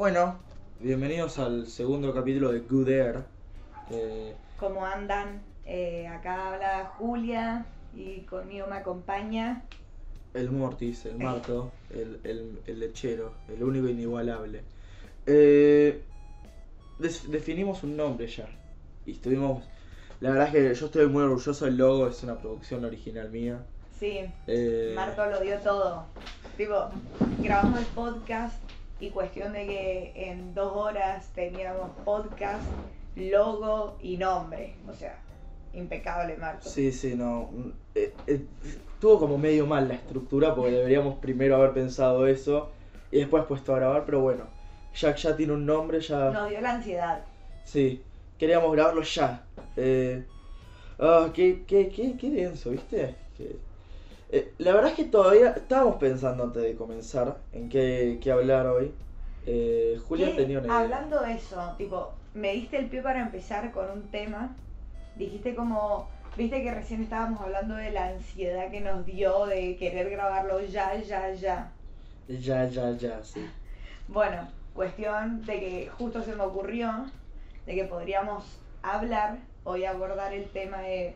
Bueno, bienvenidos al segundo capítulo de Good Air. Eh, ¿Cómo andan? Eh, acá habla Julia y conmigo me acompaña. el Mortis, el Marto, el, el- el lechero, el único inigualable. Eh, definimos un nombre ya. Y estuvimos. La verdad es que yo estoy muy orgulloso del logo, es una producción original mía. Sí, Eh, Marto lo dio todo. Tipo, grabamos el podcast y cuestión de que en dos horas teníamos podcast, logo y nombre. O sea, impecable Marto. Sí, sí, no. mm, eh, eh, estuvo como medio mal la estructura porque deberíamos primero haber pensado eso y después puesto a grabar, pero bueno. Jack ya tiene un nombre, ya. Nos dio la ansiedad. Sí, queríamos grabarlo ya. Eh, ah, qué, qué, qué, qué denso, ¿viste? Que- eh, la verdad es que todavía estábamos pensando antes de comenzar en qué, qué hablar hoy. Eh, Julia tenía una idea. Hablando de eso, tipo, me diste el pie para empezar con un tema. Dijiste como, viste que recién estábamos hablando de la ansiedad que nos dio de querer grabarlo ya, ya, ya. Ya, ya, ya, sí. Bueno, cuestión de que justo se me ocurrió de que podríamos hablar, hoy abordar el tema de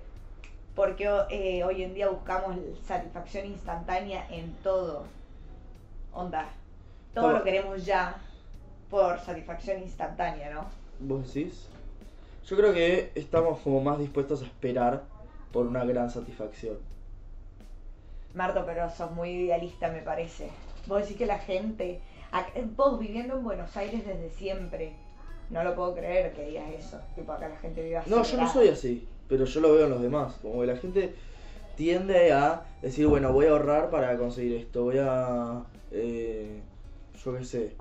por qué eh, hoy en día buscamos satisfacción instantánea en todo. Onda, todo Todo. lo queremos ya por satisfacción instantánea, ¿no? ¿Vos decís? Yo creo que estamos como más dispuestos a esperar por una gran satisfacción. Marto, pero sos muy idealista, me parece. Vos decís que la gente, ac- vos viviendo en Buenos Aires desde siempre, no lo puedo creer que digas eso. Tipo, acá la gente vive así. No, yo no soy así, pero yo lo veo en los demás. Como que la gente tiende a decir, bueno, voy a ahorrar para conseguir esto, voy a... eh, yo qué sé.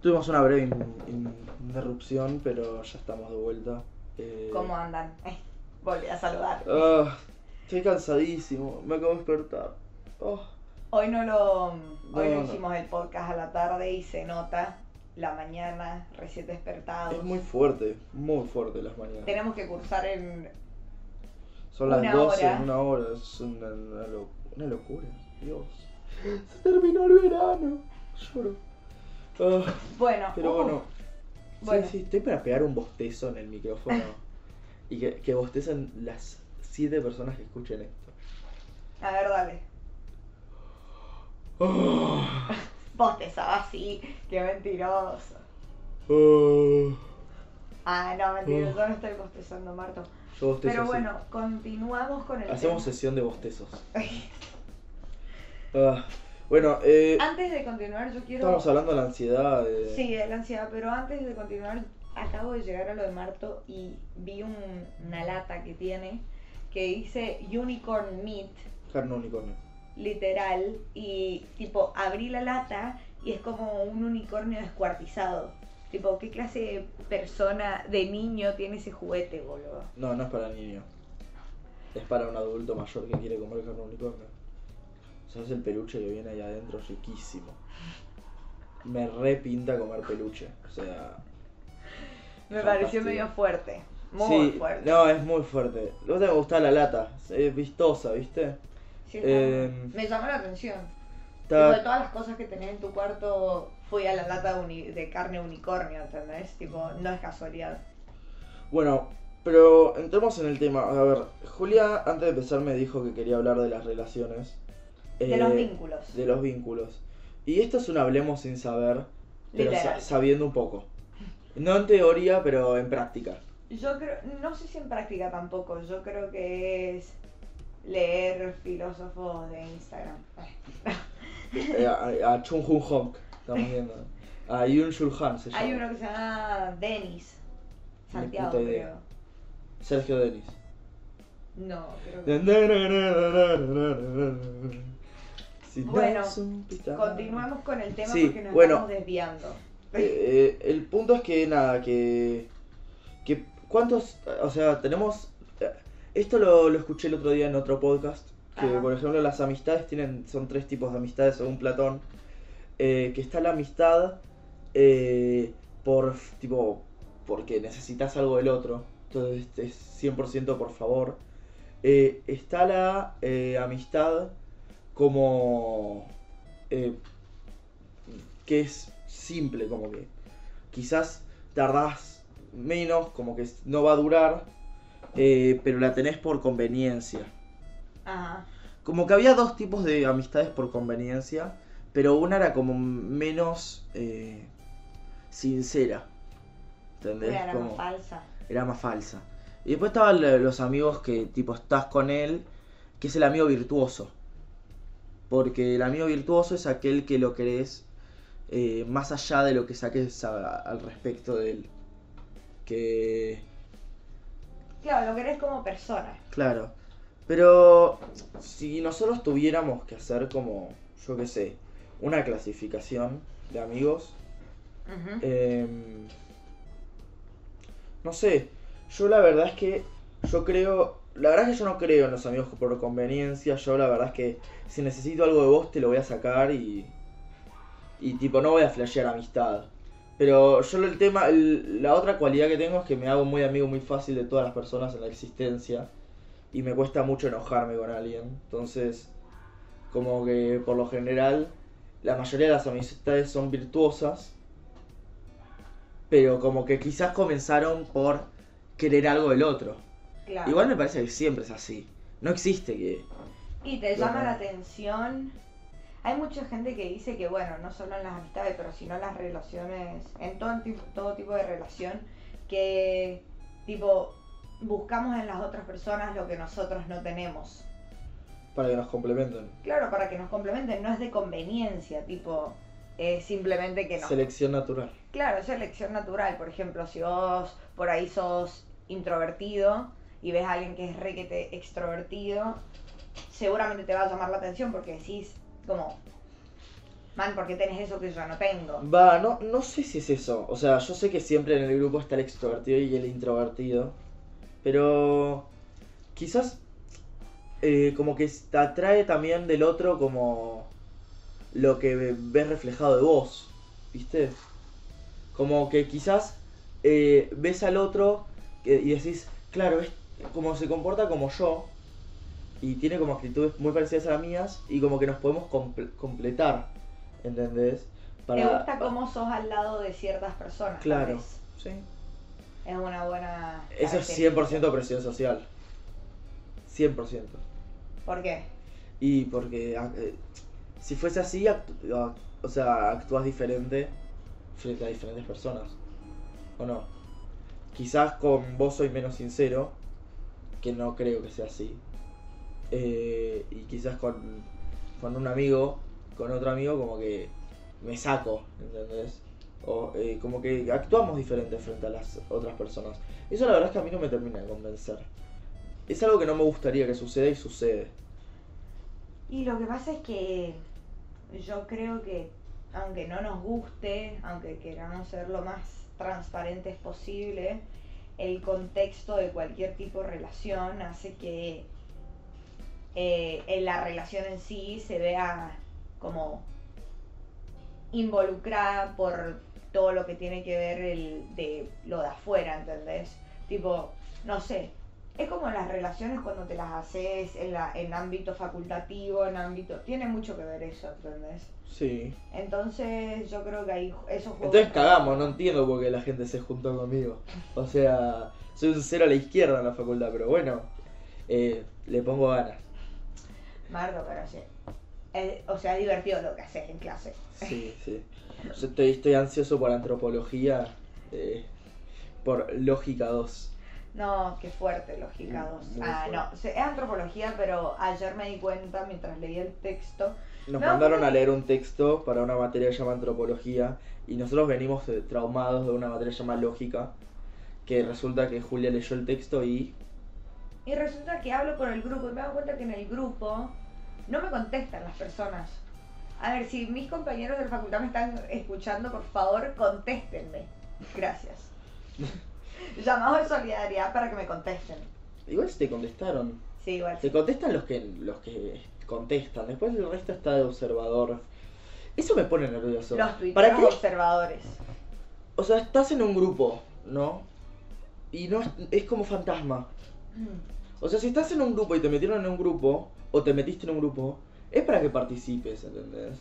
Tuvimos una breve in- in- interrupción, pero ya estamos de vuelta. Eh, ¿Cómo andan? Eh, volví a saludar. ah, estoy cansadísimo, me acabo de despertar. Oh, Hoy no lo, hoy No, no no. hicimos el podcast a la tarde y se nota la mañana, recién despertados. es muy fuerte, muy fuerte las mañanas. Tenemos que cursar en Son las una 12 hora. en una hora, es una, una una locura. Dios. Se terminó el verano. Lloro. Ah, bueno, pero uh, bueno. bueno. Sí, sí, estoy para pegar un bostezo en el micrófono. y que, que bostecen las 7 personas que escuchen esto. a ver, dale. Ah, Vos te sabes así, qué mentiroso. ah. Ah, no, mentira, Uh. yo no estoy bostezando, Marto. Yo bostezo Pero bueno, continuamos con el Hacemos tema. sesión de bostezos. Ah, bueno, eh, Antes de continuar, yo quiero... estamos hablando de la ansiedad. De... Sí, de la ansiedad, pero antes de continuar, acabo de llegar a lo de Marto y vi un- una lata que tiene que dice Unicorn Meat, Carne unicornio. Literal, y tipo, abrí la lata y es como un unicornio descuartizado. Tipo, ¿qué clase de persona, de niño tiene ese juguete, boludo? No, no es para niño. Es para un adulto mayor que quiere comer carne de unicornio. ¿Sabes el peluche que viene ahí adentro? Riquísimo. Me repinta comer peluche. O sea. Me pareció medio fuerte, muy sí, fuerte. No, es muy fuerte. Luego te gusta la lata. Es vistosa, ¿viste? Sí, eh, bueno. Me llamó la atención. Tipo, de todas las cosas que tenés en tu cuarto, fui a la lata de, uni- de carne unicornio, ¿entendés? Tipo, no es casualidad. Bueno, pero entremos en el tema. A ver, Julia antes de empezar me dijo que quería hablar de las relaciones. De eh, los vínculos. De los vínculos. Y esto es un hablemos sin saber, pero sa- sabiendo un poco. No en teoría, pero en práctica. Yo creo, no sé si en práctica tampoco, yo creo que es leer filósofos de Instagram. Eh, a, a Chung Hun Honk, estamos viendo. A Yun Shul Han se llama. Hay uno que se llama Denis. Ni Santiago, puta idea. creo. Sergio Denis. No, creo que. Si Bueno. Continuamos con el tema Sí, porque nos bueno. estamos desviando. Eh, eh, el punto es que nada, que, que ¿cuántos? O sea, tenemos... Esto lo, lo escuché el otro día en otro podcast, que Ajá. por ejemplo las amistades tienen, son tres tipos de amistades según Platón, eh, que está la amistad eh, por, tipo, porque necesitas algo del otro, entonces es 100% por favor. Eh, está la eh, amistad como... eh, que es simple, como que quizás tardás menos, como que no va a durar, eh, pero la tenés por conveniencia. Ajá. Como que había dos tipos de amistades por conveniencia, pero una era como menos eh, sincera. ¿Entendés? Era Como- más falsa. era más falsa. Y después estaban lo- los amigos que tipo estás con él, que es el amigo virtuoso. Porque el amigo virtuoso es aquel que lo querés eh, más allá de lo que saques a- al respecto de él. Que, Claro, lo querés como persona. claro. Pero si nosotros tuviéramos que hacer como, yo qué sé, una clasificación de amigos. Em, no sé, yo la verdad es que yo creo, la verdad es que yo no creo en los amigos por conveniencia, yo la verdad es que si necesito algo de vos te lo voy a sacar y y tipo no voy a flashear amistad. Pero yo el tema, el- la otra cualidad que tengo es que me hago muy amigo muy fácil de todas las personas en la existencia y me cuesta mucho enojarme con alguien. Entonces, como que por lo general la mayoría de las amistades son virtuosas pero como que quizás comenzaron por querer algo del otro. Claro. Igual me parece que siempre es así. No existe que... Y te llama la atención. Hay mucha gente que dice que, bueno, no solo en las amistades, pero sino en las relaciones, en todo, tipo, todo tipo de relación, que, tipo, buscamos en las otras personas lo que nosotros no tenemos. Para que nos complementen. Claro, para que nos complementen, no es de conveniencia, tipo, es simplemente que no. Selección natural. Claro, es elección natural. Por ejemplo, si vos por ahí sos introvertido y ves a alguien que es requete extrovertido, seguramente te va a llamar la atención porque decís, como, man, ¿por qué tenés eso que yo no tengo? Va, no, no sé si es eso. O sea, yo sé que siempre en el grupo está el extrovertido y el introvertido. Pero quizás eh, como que te atrae también del otro como lo que ves reflejado de vos. ¿Viste? Como que quizás eh, ves al otro y decís, claro, es como se comporta como yo. Y tiene como actitudes muy parecidas a las mías. Y como que nos podemos comple- completar. ¿Entendés? ¿Te gusta cómo sos al lado de ciertas personas? Claro. Sí. Es una buena... Eso es característica. 100% presión social. 100%. ¿Por qué? Y porque ah, eh, si fuese así, ah, o sea, actúas diferente frente a diferentes personas. ¿O no? Quizás con vos soy menos sincero, que no creo que sea así. Eh, y quizás con, con un amigo, con otro amigo, como que me saco, ¿entendés? O eh, como que actuamos diferente frente a las otras personas. Eso la verdad es que a mí no me termina de convencer. Es algo que no me gustaría que suceda y sucede. Y lo que pasa es que yo creo que aunque no nos guste, aunque queramos ser lo más transparentes posible, el contexto de cualquier tipo de relación hace que eh, en la relación en sí se vea como involucrada por todo lo que tiene que ver el, de lo de afuera, ¿entendés? Tipo, no sé, es como las relaciones cuando te las haces en, la, en ámbito facultativo, en ámbito... Tiene mucho que ver eso, ¿entendés? Sí. Entonces yo creo que ahí esos juegos... Entonces cagamos, no entiendo por qué la gente se juntó conmigo. O sea, soy un cero a la izquierda en la facultad, pero bueno, eh, le pongo ganas. Mardo, pero sí. Es- o sea, es divertido lo que haces en clase. Sí, sí. Yo estoy, estoy ansioso por antropología, eh, por lógica 2. No, qué fuerte, lógica Muy 2. fuerte. Ah, no, es antropología, pero ayer me di cuenta mientras leía el texto. Nos No, mandaron porque- a leer un texto para una materia que se llama antropología y nosotros venimos eh, traumados de una materia que se llama lógica, que resulta que Julia leyó el texto y... Y resulta que hablo por el grupo y me doy cuenta que en el grupo no me contestan las personas. A ver, si mis compañeros de la facultad me están escuchando, por favor, contéstenme. Gracias. Llamado de solidaridad para que me contesten. Igual si te contestaron. Sí, igual. Te contestan los que los que contestan, después el resto está de observador. Eso me pone nervioso. Los ¿Para qué? observadores. O sea, estás en un grupo, ¿no? Y no es, es como fantasma. O sea, si estás en un grupo y te metieron en un grupo, o te metiste en un grupo, es para que participes, ¿entendés?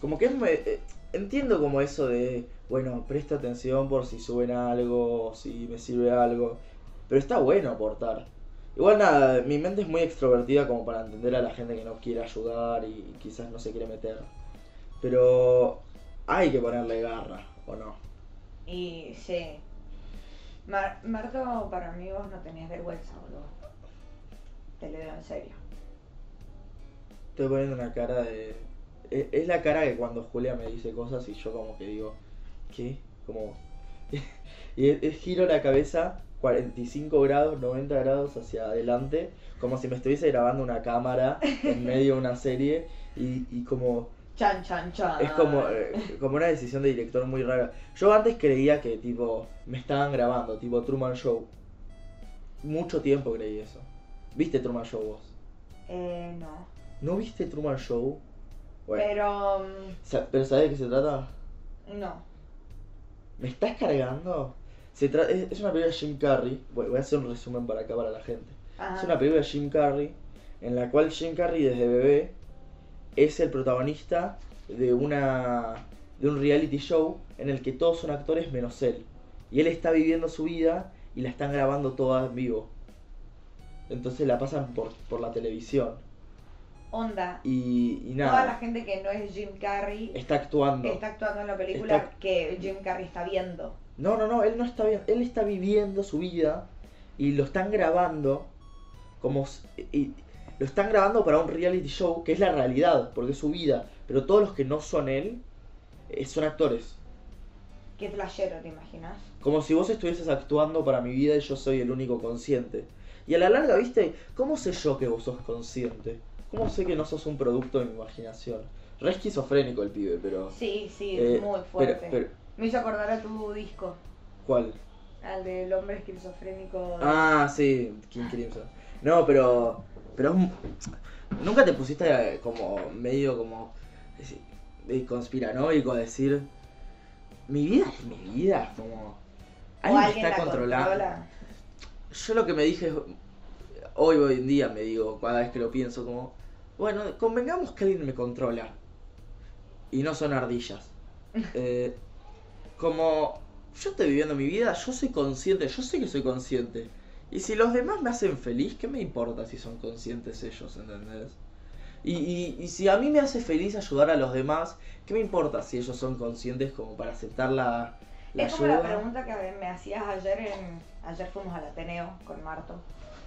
Como que es... eh, entiendo como eso de, bueno, presta atención por si suben algo, si me sirve algo. Pero está bueno aportar. Igual nada, mi mente es muy extrovertida como para entender a la gente que no quiere ayudar y quizás no se quiere meter. Pero hay que ponerle garra, ¿o no? Y sí. Mar Marto, para mí vos no tenías vergüenza, boludo. Te lo digo en serio. Estoy poniendo una cara de... e- Es la cara que cuando Julia me dice cosas y yo como que digo, ¿qué? Como... y es- es giro la cabeza 45 grados, 90 grados hacia adelante, como si me estuviese grabando una cámara en medio de una serie y, y como... Chan, chan, chan. Es como, eh, como una decisión de director muy rara. Yo antes creía que tipo me estaban grabando, tipo Truman Show. Mucho tiempo creí eso. ¿Viste Truman Show vos? Eh, no. ¿No viste Truman Show? Bueno, Pero. mm, ¿Pero sabes de qué se trata? No. ¿Me estás cargando? Se tra- es, es una película de Jim Carrey. Voy, voy a hacer un resumen para acá para la gente. Ajá. Es una película de Jim Carrey en la cual Jim Carrey desde bebé es el protagonista de una de un reality show en el que todos son actores menos él. Y él está viviendo su vida y la están grabando toda en vivo. Entonces la pasan por, por la televisión. Onda. Y, y Toda la nada, gente que no es Jim Carrey está actuando. está actuando en la película Está- que Jim Carrey está viendo. No, no, no, él no está bien. Él está viviendo su vida y lo están grabando como. Y, lo están grabando para un reality show que es la realidad, porque es su vida. Pero todos los que no son él eh, son actores. Qué flashero, ¿te imaginas? Como si vos estuvieses actuando para mi vida y yo soy el único consciente. Y a la larga, ¿viste? ¿Cómo sé yo que vos sos consciente? ¿Cómo sé que no sos un producto de mi imaginación? Re esquizofrénico el pibe, pero. Sí, sí, eh, es muy pero- fuerte. pero- Me hizo acordar a tu disco, ¿Cuál? al del hombre esquizofrénico. Ah, sí, King Crimson. No, pero. Pero nunca te pusiste eh, como medio como. De conspiranoico a decir. Mi vida es mi vida, como. Alguien está la controlando. controla. Yo lo que me dije. Hoy, hoy en día me digo, cada vez que lo pienso, como. Bueno, convengamos que alguien me controla. Y no son ardillas. Eh, como yo estoy viviendo mi vida, yo soy consciente, yo sé que soy consciente. Y si los demás me hacen feliz, ¿qué me importa si son conscientes ellos, ¿entendés? Y, y, y si a mí me hace feliz ayudar a los demás, ¿qué me importa si ellos son conscientes como para aceptar la, la es como ayuda? la pregunta que me hacías ayer en. Ayer fuimos al Ateneo con Marto.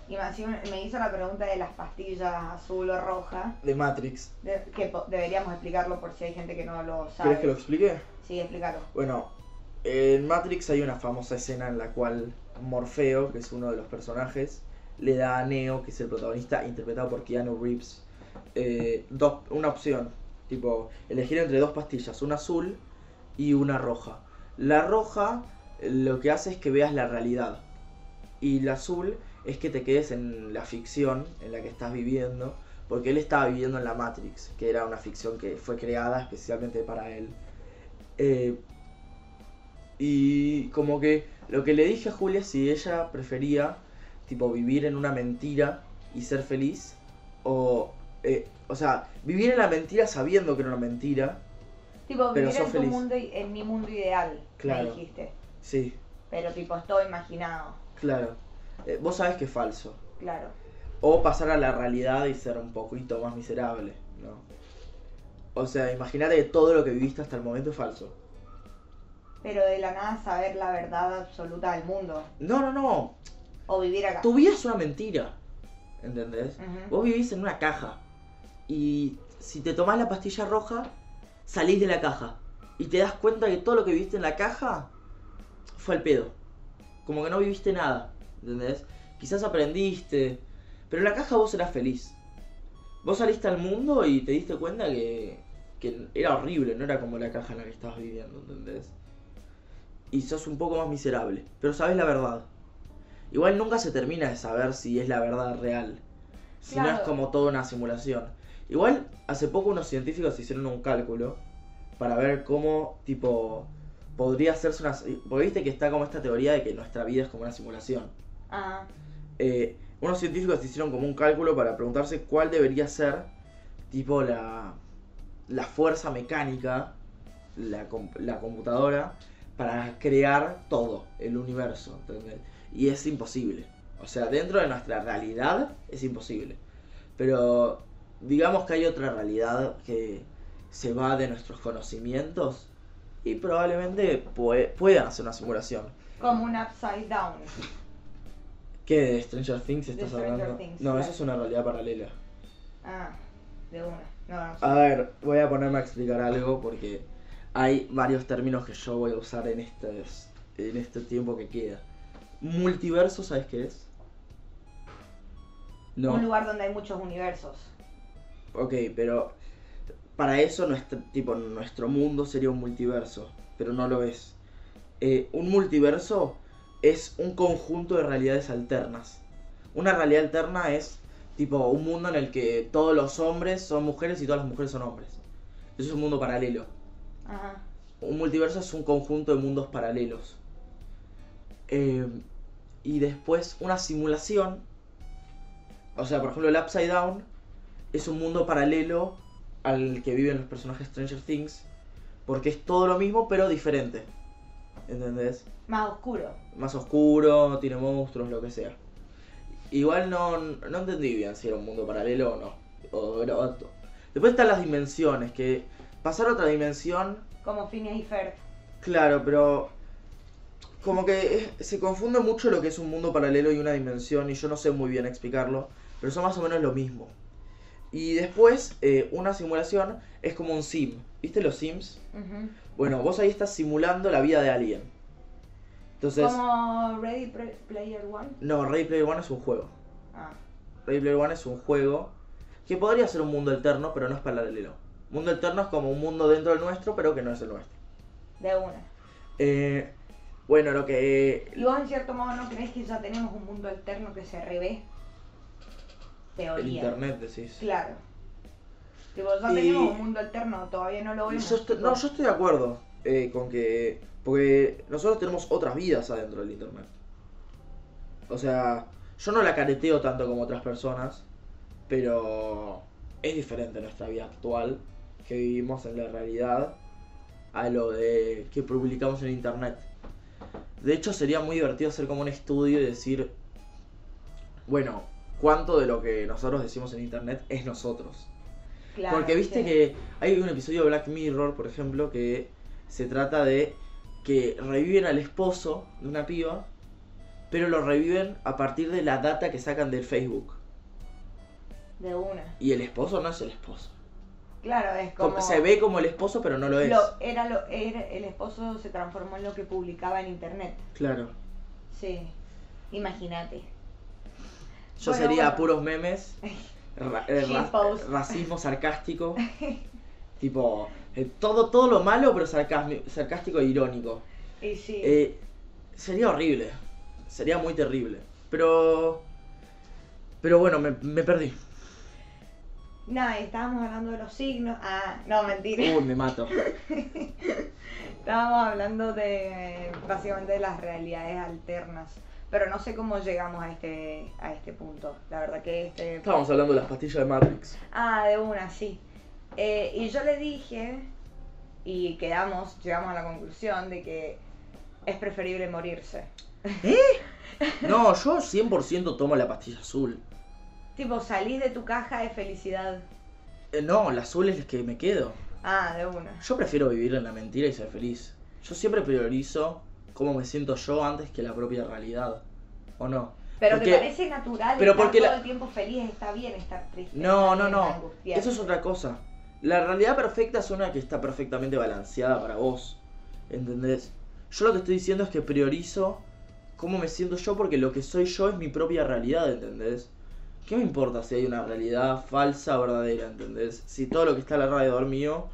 Y me, me hizo la pregunta de las pastillas azul o roja. De Matrix. de- que deberíamos explicarlo por si hay gente que no lo sabe. ¿Querés que lo explique? Sí, explícalo. Bueno, en Matrix hay una famosa escena en la cual Morfeo, que es uno de los personajes, le da a Neo, que es el protagonista, interpretado por Keanu Reeves, eh, dos, una opción. Tipo, elegir entre dos pastillas, una azul y una roja. La roja eh, lo que hace es que veas la realidad. Y la azul es que te quedes en la ficción en la que estás viviendo. Porque él estaba viviendo en la Matrix, que era una ficción que fue creada especialmente para él. Eh, y como que lo que le dije a Julia es si ella prefería, tipo, vivir en una mentira y ser feliz. O, eh, o sea, vivir en la mentira sabiendo que era una mentira. Tipo, Pero vivir en sos tu mundo, en mi mundo ideal, Claro. me dijiste. Sí, Pero tipo, es todo imaginado. claro. Eh, vos sabés que es falso. Claro. O pasar a la realidad y ser un poquito más miserable, ¿no? O sea, imagínate que todo lo que viviste hasta el momento es falso. Pero de la nada saber la verdad absoluta del mundo. No, no, no. O vivir acá. Tu vida es una mentira. ¿Entendés? Vos vivís en una caja. Y si te tomás la pastilla roja, salís de la caja. Y te das cuenta que todo lo que viviste en la caja fue el pedo. Como que no viviste nada. ¿Entendés? Quizás aprendiste. Pero en la caja vos eras feliz. Vos saliste al mundo y te diste cuenta que, que era horrible, no era como la caja en la que estabas viviendo, ¿entendés? Y sos un poco más miserable. Pero sabes la verdad. Igual nunca se termina de saber si es la verdad real. Si no es como toda una simulación. Igual, hace poco unos científicos hicieron un cálculo para ver cómo, tipo, podría hacerse una... Porque viste que está como esta teoría de que nuestra vida es como una simulación. Ah, Eh, unos científicos hicieron como un cálculo para preguntarse cuál debería ser, tipo, la, la fuerza mecánica la, la computadora para crear todo el universo. ¿entendés? Y es imposible. O sea, dentro de nuestra realidad es imposible. Pero digamos que hay otra realidad que se va de nuestros conocimientos y probablemente pue- puedan hacer una simulación. Como un upside down. ¿Qué de Stranger Things estás Stranger hablando? Things, no, claro. eso es una realidad paralela. Ah, de una. No, no sé. A ver, voy a ponerme a explicar algo porque hay varios términos que yo voy a usar en este, en este tiempo que queda. Multiverso, ¿sabes qué es? No. Un lugar donde hay muchos universos. Ok, pero para eso nuestro, tipo, nuestro mundo sería un multiverso, pero no lo es. Eh, un multiverso es un conjunto de realidades alternas. Una realidad alterna es tipo un mundo en el que todos los hombres son mujeres y todas las mujeres son hombres. Eso es un mundo paralelo. Ajá. Un multiverso es un conjunto de mundos paralelos. Eh, y después una simulación. O sea, por ejemplo, el Upside Down es un mundo paralelo al que viven los personajes Stranger Things. Porque es todo lo mismo, pero diferente. ¿Entendés? Más oscuro. Más oscuro, tiene monstruos, lo que sea. Igual no, no entendí bien si era un mundo paralelo o no. O era otro. Después están las dimensiones, que pasar a otra dimensión Como Phineas y Ferb. Claro, pero como que se confunde mucho lo que es un mundo paralelo y una dimensión y yo no sé muy bien explicarlo, pero son más o menos lo mismo. Y después, eh, una simulación es como un sim. ¿Viste los sims? Ujú. Bueno, vos ahí estás simulando la vida de alguien. Entonces, Como Ready Player One. no, Ready Player One es un juego. Ah. Ready Player One es un juego que podría ser un mundo alterno, pero no es paralelo. Mundo alterno es como un mundo dentro del nuestro, pero que no es el nuestro. De una. Eh, bueno, lo que ¿Y vos en cierto modo no crees que ya tenemos un mundo alterno que se revé? el Teoría. internet decís. Claro. Tipo, ya Y- tenemos un mundo alterno, todavía no lo vemos. yo estoy- no, yo estoy de acuerdo eh, con que. Porque nosotros tenemos otras vidas adentro del internet. O sea, yo no la careteo tanto como otras personas, pero es diferente nuestra vida actual que vivimos en la realidad a lo de que publicamos en internet. De hecho, sería muy divertido hacer como un estudio y decir, bueno, cuánto de lo que nosotros decimos en internet es nosotros. Claro, Porque viste sí. que hay un episodio de Black Mirror, por ejemplo, que se trata de que reviven al esposo de una piba, pero lo reviven a partir de la data que sacan del Facebook. De una. Y el esposo no es el esposo. Claro, es Como-. Se ve como el esposo, pero no lo es. Lo- era lo, era, el esposo se transformó en lo que publicaba en internet. Claro. Sí. Imagínate. Yo Bueno, sería bueno. puros memes, ra- eh, ra- Shitpost. racismo sarcástico. tipo, eh, todo, todo lo malo, pero sarcástico e irónico. Y sí. Eh, sería horrible. Sería muy terrible. Pero. Pero bueno, me, me perdí. Nada, estábamos hablando de los signos. Ah, no, mentira. Uy, me mato. Estábamos hablando de básicamente de las realidades alternas. Pero no sé cómo llegamos a este, a este punto. La verdad que este. Estábamos hablando de las pastillas de Matrix. Ah, de una, sí. Eh, y yo le dije, y quedamos, llegamos a la conclusión de que es preferible morirse. No, yo 100% tomo la pastilla azul. Tipo, salís de tu caja de felicidad. Eh, no, la azul es la que me quedo. Ah, de una. Yo prefiero vivir en la mentira y ser feliz. Yo siempre priorizo cómo me siento yo antes que la propia realidad. ¿O no? Pero Porque- te parece natural pero estar porque todo la- el tiempo feliz, está bien estar triste. No, no, no. Eso es otra cosa. La realidad perfecta es una que está perfectamente balanceada para vos. ¿Entendés? Yo lo que estoy diciendo es que priorizo cómo me siento yo porque lo que soy yo es mi propia realidad, ¿entendés? ¿Qué me importa si hay una realidad falsa o verdadera, ¿entendés? Si todo lo que está alrededor mío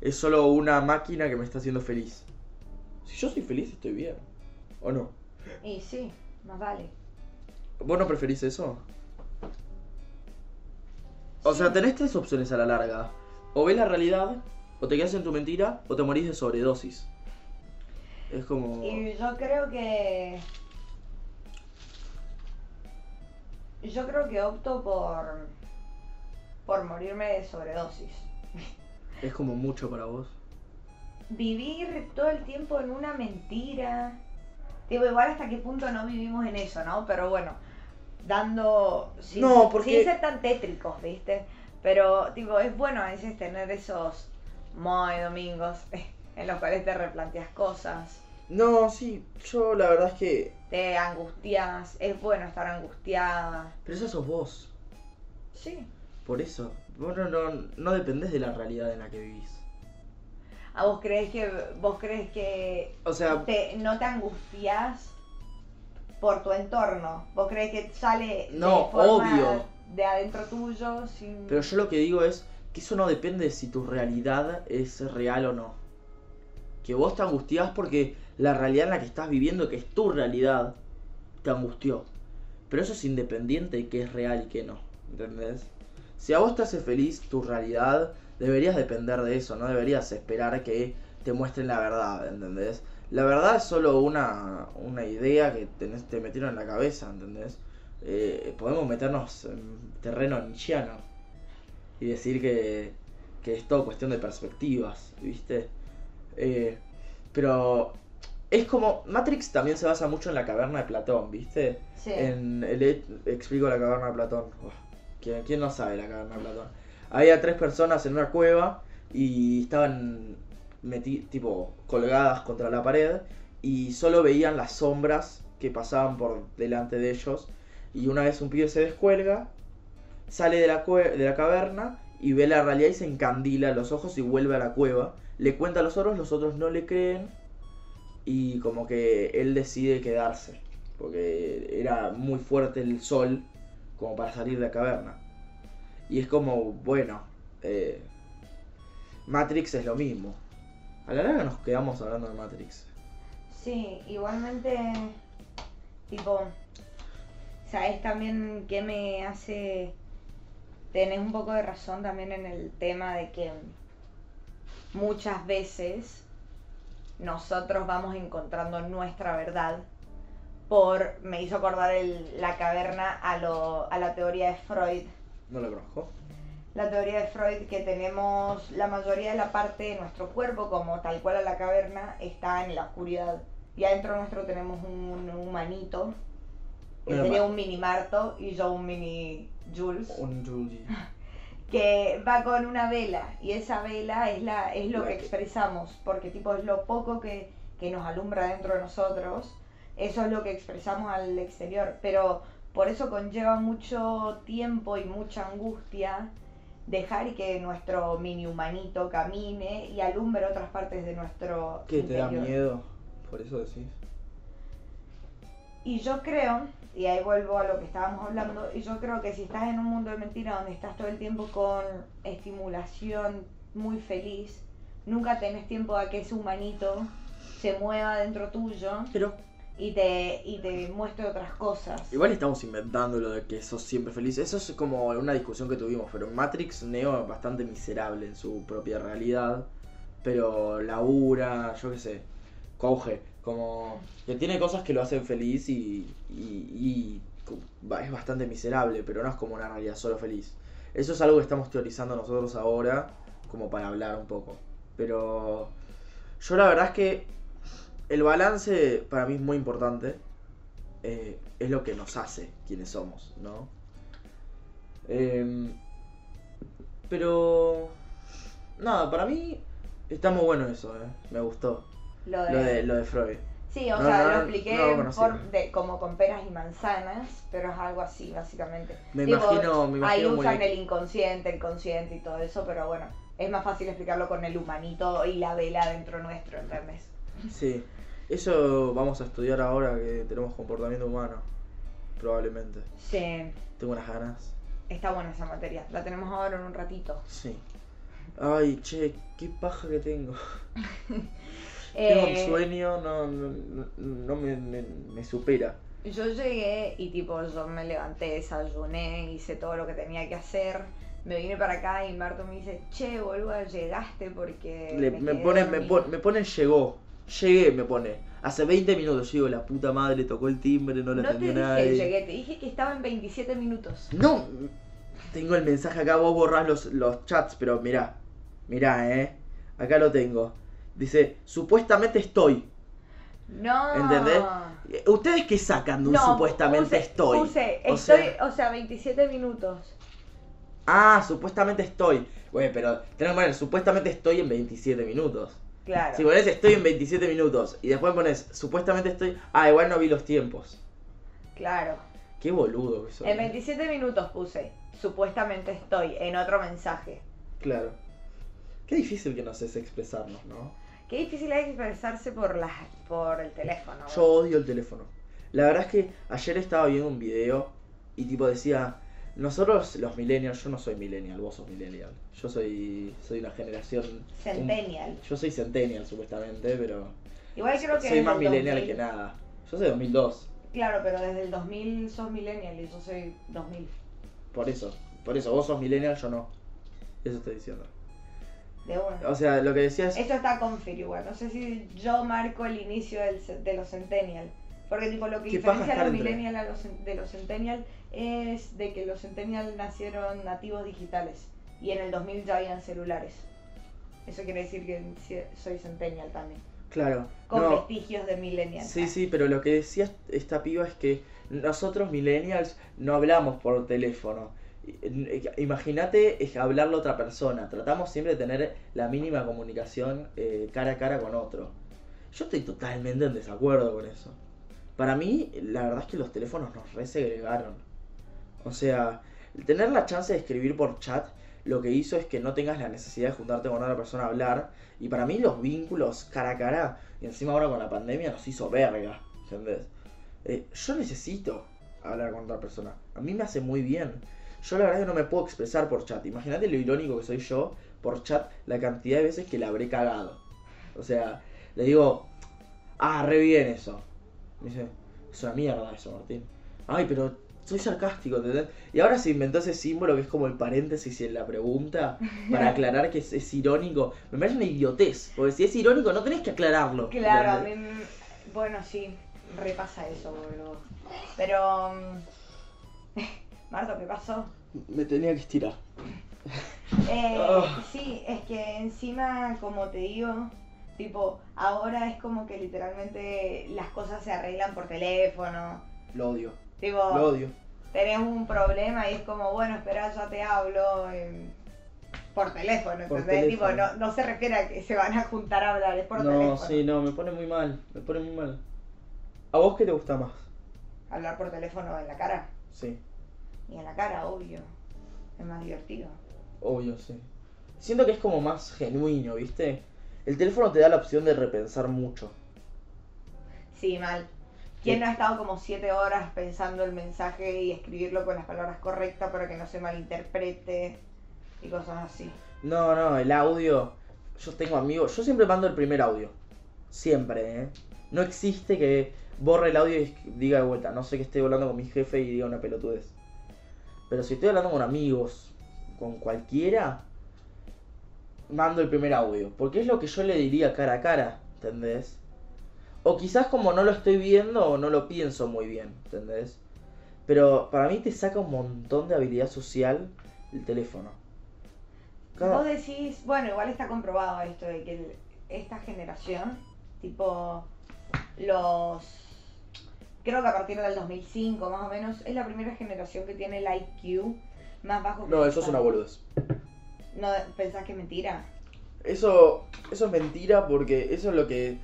es solo una máquina que me está haciendo feliz. Si yo soy feliz, estoy bien. ¿O no? Y sí, más vale. ¿Vos no preferís eso? O sea, tenés tres opciones a la larga. O ves la realidad, o te quedas en tu mentira, o te morís de sobredosis. Es como... Y yo creo que. Yo creo que opto por. por morirme de sobredosis. Es como mucho para vos. Vivir todo el tiempo en una mentira. Digo, igual hasta qué punto no vivimos en eso, ¿no? Pero bueno, dando. Sin, No, porque- sin ser tan tétricos, ¿viste? Pero, tipo, es bueno a veces tener esos muy domingos en los cuales te replanteas cosas, No, sí, yo la verdad es que. te angustias, es bueno estar angustiada. Pero eso sos vos. Sí. Por eso. Vos no, no, no dependés de la realidad en la que vivís. ¿A vos crees que vos crees que O sea, te, no te angustias por tu entorno? ¿Vos crees que sale No, de forma obvio. de adentro tuyo sin pero yo lo que digo es que eso no depende de si tu realidad es real o no. Que vos te angustiás porque la realidad en la que estás viviendo, que es tu realidad, te angustió. Pero eso es independiente de que es real y que no. ¿Entendés? Si a vos te hace feliz tu realidad, deberías depender de eso, no deberías esperar que te muestren la verdad, ¿entendés? La verdad es solo una, una idea que tenés, te metieron en la cabeza, ¿entendés? Eh, podemos meternos en terreno nietzscheano y decir que, que es todo cuestión de perspectivas, ¿viste? Eh, pero es como. Matrix también se basa mucho en la caverna de Platón, ¿viste? Sí. En el, explico la caverna de Platón. Uf, ¿quién, quién no sabe la caverna de Platón? Había tres personas en una cueva y estaban tipo colgadas contra la pared y solo veían las sombras que pasaban por delante de ellos. Y una vez un pibe se descuelga, sale de la, de la caverna y ve la realidad y se encandila los ojos y vuelve a la cueva. Le cuenta a los otros, los otros no le creen y como que él decide quedarse porque era muy fuerte el sol como para salir de la caverna. Y es como, bueno, eh, Matrix es lo mismo. A la larga nos quedamos hablando de Matrix. Sí, igualmente, tipo, ¿sabes también qué me hace tener un poco de razón también en el tema de que muchas veces nosotros vamos encontrando nuestra verdad por, me hizo acordar la caverna a, lo, a la teoría de Freud, No lo conozco. la teoría de Freud que tenemos la mayoría de la parte de nuestro cuerpo, como tal cual a la caverna, está en la oscuridad. Y adentro nuestro tenemos un humanito, que Una sería un mini Marto y yo un mini Jules, Un Julie. que va con una vela. Y esa vela es, la, es lo que- expresamos, porque tipo es lo poco que, que nos alumbra dentro de nosotros. Eso es lo que expresamos al exterior. Pero por eso conlleva mucho tiempo y mucha angustia dejar que nuestro mini humanito camine y alumbre otras partes de nuestro ¿Qué te da miedo? Por eso decís. Y yo creo, y ahí vuelvo a lo que estábamos hablando, y yo creo que si estás en un mundo de mentira donde estás todo el tiempo con estimulación muy feliz, nunca tenés tiempo a que ese humanito se mueva dentro tuyo Pero y te, y te muestre otras cosas. igual estamos inventando lo de que sos siempre feliz. Eso es como una discusión que tuvimos. Pero Matrix, Neo es bastante miserable en su propia realidad. Pero labura, yo qué sé. Coge. Como que tiene cosas que lo hacen feliz y, y, y es bastante miserable. Pero no es como una realidad solo feliz. Eso es algo que estamos teorizando nosotros ahora. Como para hablar un poco. Pero yo la verdad es que el balance para mí es muy importante. Eh, es lo que nos hace quienes somos, ¿no? Em, pero... Nada, para mí está muy bueno eso, ¿eh? Me gustó. Lo de, Lo de, lo de Freud. Sí, o No, sea, no, lo expliqué no de, como con peras y manzanas, pero es algo así, básicamente. Me Digo, imagino, me Ahí imagino muy usan el inconsciente, el consciente y todo eso, pero bueno, es más fácil explicarlo con el humanito y la vela dentro nuestro, ¿entendés? Sí. Eso vamos a estudiar ahora que tenemos comportamiento humano. Probablemente. Sí, Tengo unas ganas. está buena esa materia. La tenemos ahora en un ratito. Sí. Ay, che, qué paja que tengo. Eh, Tengo un sueño, no, no, no- me, me, me supera. Yo llegué y tipo, yo me levanté, desayuné, hice todo lo que tenía que hacer. Me vine para acá y Marto me dice, che, boludo, llegaste porque... Le- me, me, dormido". pon- me pone llegó. Llegué, me pone. Hace 20 minutos llego, la puta madre tocó el timbre, no le No te dije nadie. llegué, te dije que estaba en 27 minutos. No, tengo el mensaje acá, vos borrás los, los chats, pero mirá, mirá, eh. Acá lo tengo. Dice, supuestamente estoy. No. ¿Entendés? ¿Ustedes qué sacan de un No, supuestamente puse- estoy? Puse, O estoy, sea- o sea, 27 minutos. Ah, supuestamente estoy. Güey, pero tenés que poner, supuestamente estoy en 27 minutos. Claro. Si pones estoy en 27 minutos y después pones, supuestamente estoy. Ah, igual no vi los tiempos. Claro. Qué boludo que soy. En 27 minutos puse, supuestamente estoy, en otro mensaje. Claro. Qué difícil que nos es expresarnos, ¿no? Qué difícil es expresarse por, la, por el teléfono. Yo odio el teléfono. La verdad es que ayer estaba viendo un video y tipo decía, nosotros los millennials, yo no soy millennial, vos sos millennial. Yo soy soy una generación Centennial. Yo soy centennial supuestamente, pero Igual creo que soy más millennial 2000 que nada. Yo soy 2002, Claro, pero desde el 2000 sos millennial y yo soy 2000. por eso. Por eso, vos sos millennial, yo no. Eso estoy diciendo. De una. O sea, lo que decías... Esto está confir igual. No sé si yo marco el inicio del de los centennial. Porque tipo lo que ¿Qué paja diferencia a los millennial a los de los centennial es de que los centennial nacieron nativos digitales y en el 2000 ya habían celulares. Eso quiere decir que soy centennial también. Claro. Con no, vestigios de millennial. Sí, sí, pero lo que decía esta piba es que nosotros millennials no hablamos por teléfono. Imagínate hablarle a otra persona. Tratamos siempre de tener la mínima comunicación eh, cara a cara con otro. Yo estoy totalmente en desacuerdo con eso. Para mí, la verdad es que los teléfonos nos resegregaron. O sea, tener la chance de escribir por chat lo que hizo es que no tengas la necesidad de juntarte con otra persona a hablar. Y para mí los vínculos cara a cara, y encima ahora con la pandemia, nos hizo verga. ¿Entendés? Eh, yo necesito hablar con otra persona. A mí me hace muy bien. Yo la verdad que no me puedo expresar por chat. Imagínate lo irónico que soy yo por chat, la cantidad de veces que la habré cagado. O sea, le digo, ah, re bien eso. Me dice, es una mierda eso, Martín. Ay, pero soy sarcástico, ¿entendés? Y ahora se inventó ese símbolo que es como el paréntesis en la pregunta para aclarar que es, es irónico. Me parece una idiotez, porque si es irónico no tenés que aclararlo. Claro, a mí. Bueno, sí, repasa eso, boludo. Pero. mm, Marto, ¿qué pasó? Me tenía que estirar. Eh, Ah. Sí, es que encima, como te digo, tipo, ahora es como que literalmente las cosas se arreglan por teléfono. Lo odio. Tipo, Lo odio. tenés un problema y es como, bueno, espera, ya te hablo. em, por teléfono, Por ¿entendés? Tipo, no, no se refiere a que se van a juntar a hablar, es por no, teléfono. sí, no, me pone muy mal. Me pone muy mal. ¿A vos qué te gusta más? Hablar por teléfono en la cara. Sí, Y en la cara, obvio. Es más divertido. obvio, sí. Siento que es como más genuino, ¿viste? El teléfono te da la opción de repensar mucho. Sí, mal. ¿Quién no ha estado como siete horas pensando el mensaje y escribirlo con las palabras correctas para que no se malinterprete y cosas así? No, no, el audio. Yo tengo amigos. Yo siempre mando el primer audio. Siempre, ¿eh? No existe que borre el audio y diga de vuelta. No sé que estoy hablando con mi jefe y diga una pelotudez. Pero si estoy hablando con amigos, con cualquiera, mando el primer audio. Porque es lo que yo le diría cara a cara, ¿entendés? O quizás como no lo estoy viendo, no lo pienso muy bien, ¿entendés? Pero para mí te saca un montón de habilidad social el teléfono. Cada- Vos decís, bueno, igual está comprobado esto de que el- esta generación, tipo los... Creo que a partir del 2005 más o menos, es la primera generación que tiene el IQ más bajo que No, eso es una boludez. ¿No pensás que es mentira? Eso, eso es mentira porque eso es lo que...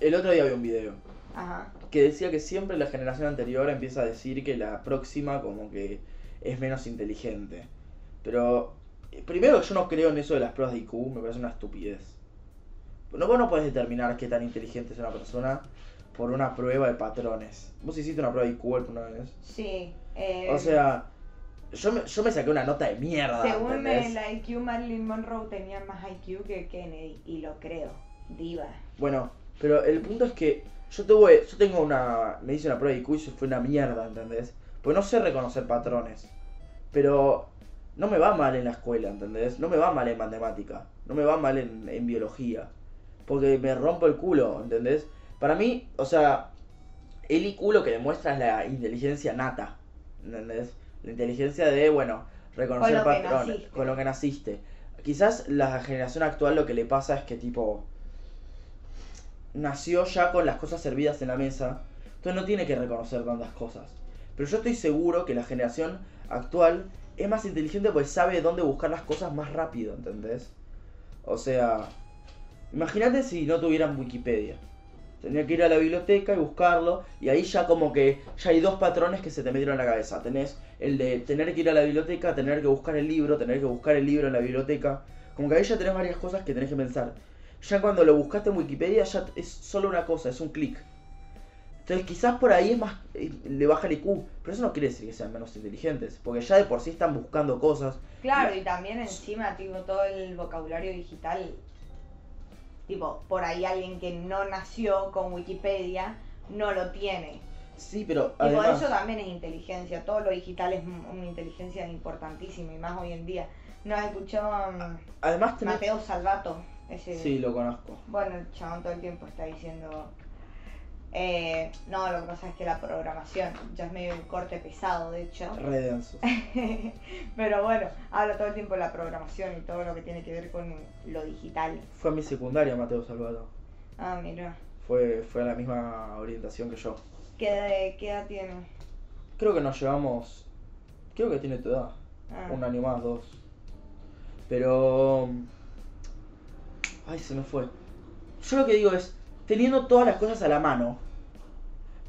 El otro día vi un video Ajá. que decía que siempre la generación anterior empieza a decir que la próxima como que es menos inteligente. Pero eh, primero yo no creo en eso de las pruebas de IQ, me parece una estupidez. No, vos no podés determinar qué tan inteligente es una persona por una prueba de patrones. ¿Vos hiciste una prueba de IQ alguna vez? Sí. eh, O sea, yo me, yo me saqué una nota de mierda. Según ¿entendés? el IQ, Marilyn Monroe tenía más IQ que Kennedy, y lo creo. Diva. Bueno, pero el punto es que yo tuve, yo tengo una, me hice una prueba de IQ y fue una mierda, ¿entendés? Pues no sé reconocer patrones, pero no me va mal en la escuela, ¿entendés? No me va mal en matemática, no me va mal en, en biología, porque me rompo el culo, ¿entendés? Para mí, o sea, el IQ lo que demuestra es la inteligencia nata, ¿entendés? La inteligencia de, bueno, reconocer Con patrones, con lo que naciste. Quizás la generación actual lo que le pasa es que tipo nació ya con las cosas servidas en la mesa, entonces no tiene que reconocer tantas cosas. Pero yo estoy seguro que la generación actual es más inteligente porque sabe dónde buscar las cosas más rápido, ¿entendés? O sea, imagínate si no tuvieran Wikipedia. Tenía que ir a la biblioteca y buscarlo. Y ahí ya como que ya hay dos patrones que se te metieron en la cabeza. Tenés el de tener que ir a la biblioteca, tener que buscar el libro, tener que buscar el libro en la biblioteca. Como que ahí ya tenés varias cosas que tenés que pensar. Ya cuando lo buscaste en Wikipedia ya es solo una cosa, es un clic. Entonces quizás por ahí es más, eh, le baja el IQ, pero eso no quiere decir que sean menos inteligentes, porque ya de por sí están buscando cosas. Claro, y también encima, tipo, todo el vocabulario digital Tipo, por ahí alguien que no nació con Wikipedia no lo tiene. Sí, pero y por eso también es inteligencia. Todo lo digital es una inteligencia importantísima y más hoy en día. ¿No has escuchado um, además Mateo Salvato? Ese... Sí, lo conozco. Bueno, el chabón todo el tiempo está diciendo eh, no, lo que pasa es que la programación ya es medio un corte pesado, de hecho. Redenso. Pero bueno, habla todo el tiempo de la programación y todo lo que tiene que ver con lo digital. Fue a mi secundaria, Mateo Salvador. Ah, mira. Fue, fue a la misma orientación que yo. ¿Qué, qué edad tiene? Creo que nos llevamos. Creo que tiene tu edad. Ah. Un año más, dos. Pero. Ay, se me fue. Yo lo que digo es teniendo todas las cosas a la mano,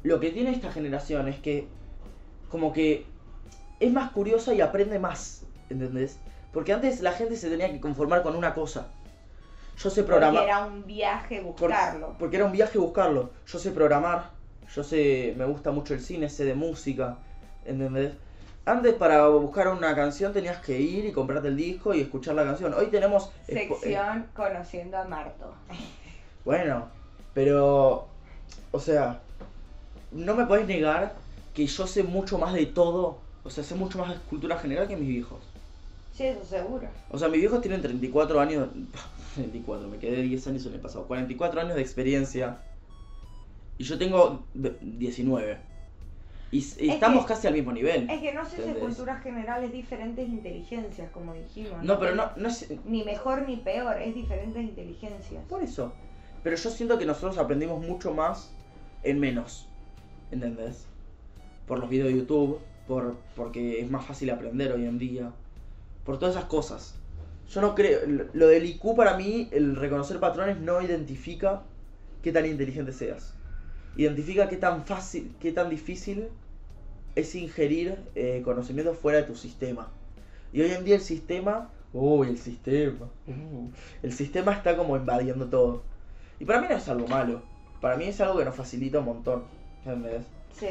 lo que tiene esta generación es que como que es más curiosa y aprende más, ¿entendés? Porque antes la gente se tenía que conformar con una cosa. Yo sé programar. Porque era un viaje buscarlo. porque era un viaje buscarlo. Yo sé programar. Yo sé, me gusta mucho el cine, sé de música, ¿entendés? Antes para buscar una canción tenías que ir y comprarte el disco y escuchar la canción. Hoy tenemos... Sección Conociendo a Marto. Bueno, pero, o sea, no me podés negar que yo sé mucho más de todo, o sea, sé mucho más de cultura general que mis viejos. Sí, eso seguro. O sea, mis viejos tienen 34 años, 34, me quedé 10 años en el pasado, 44 años de experiencia. Y yo tengo 19. Y, estamos casi al mismo nivel. Es que no sé si cultura general es diferentes inteligencias, como dijimos. No, pero no, no es... Ni mejor ni peor, es diferentes inteligencias. Por eso. Pero yo siento que nosotros aprendimos mucho más en menos. ¿Entendés? Por los videos de YouTube, por, porque es más fácil aprender hoy en día. Por todas esas cosas. Yo no creo. Lo del IQ para mí, el reconocer patrones no identifica qué tan inteligente seas. Identifica qué tan fácil, qué tan difícil es ingerir eh, conocimiento fuera de tu sistema. Y hoy en día el sistema. Uy, el sistema. Uh, el sistema está como invadiendo todo. Y para mí no es algo malo. Para mí es algo que nos facilita un montón. ¿Entendés? Sí.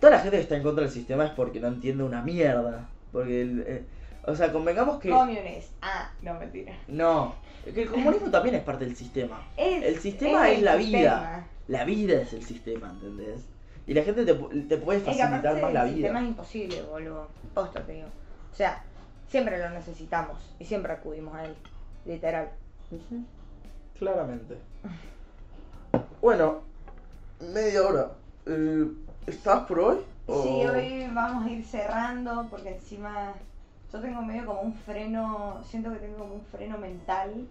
Toda la gente que está en contra del sistema es porque no entiende una mierda. Porque, el, eh, o sea, convengamos que... Comunist. Ah, no, mentira. No. Que el comunismo también es parte del sistema. el sistema es, la vida. La vida es el sistema, ¿entendés? Y la gente te, te puede facilitar más la vida. El sistema es imposible, boludo. Posta te digo. O sea, siempre lo necesitamos y siempre acudimos a él. Literal. Claramente. Bueno, media hora. Eh, ¿Estás por hoy? Sí, hoy vamos a ir cerrando porque encima yo tengo medio como un freno, siento que tengo como un freno mental.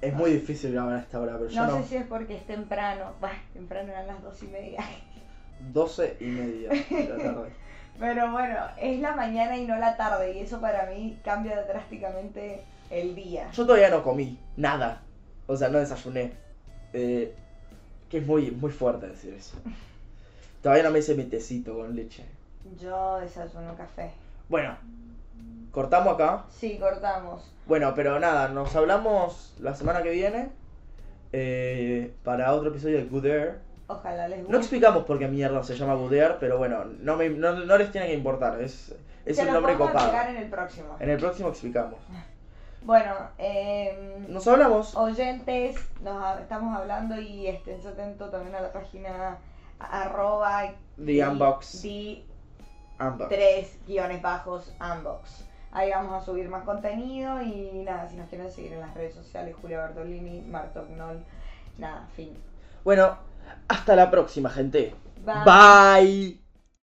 Es muy difícil grabar a esta hora, pero yo no. sé si es porque es temprano. Bah, temprano eran las dos y media. Doce y media de la tarde. pero bueno, es la mañana y no la tarde y eso para mí cambia drásticamente el día. Yo todavía no comí, nada. O sea, no desayuné. Eh, que es muy, muy fuerte decir eso. Todavía no me hice mi tecito con leche. Yo desayuno café. Bueno, ¿cortamos acá? Sí, cortamos. Bueno, pero nada, nos hablamos la semana que viene eh, para otro episodio de Good Air. Ojalá les guste. No explicamos por qué mierda se llama Good Air, pero bueno, no, me, no, les tiene que importar. Es, es un nombre copado. en el próximo. En el próximo explicamos. Bueno, eh, nos hablamos. Oyentes, nos estamos hablando y estén atentos también a la página arroba The Unbox. The Tres guiones bajos Unbox. Ahí vamos a subir más contenido y nada, si nos quieren seguir en las redes sociales, Julia Bartolini, Martognol, nada, fin. Bueno, hasta la próxima, gente. Bye.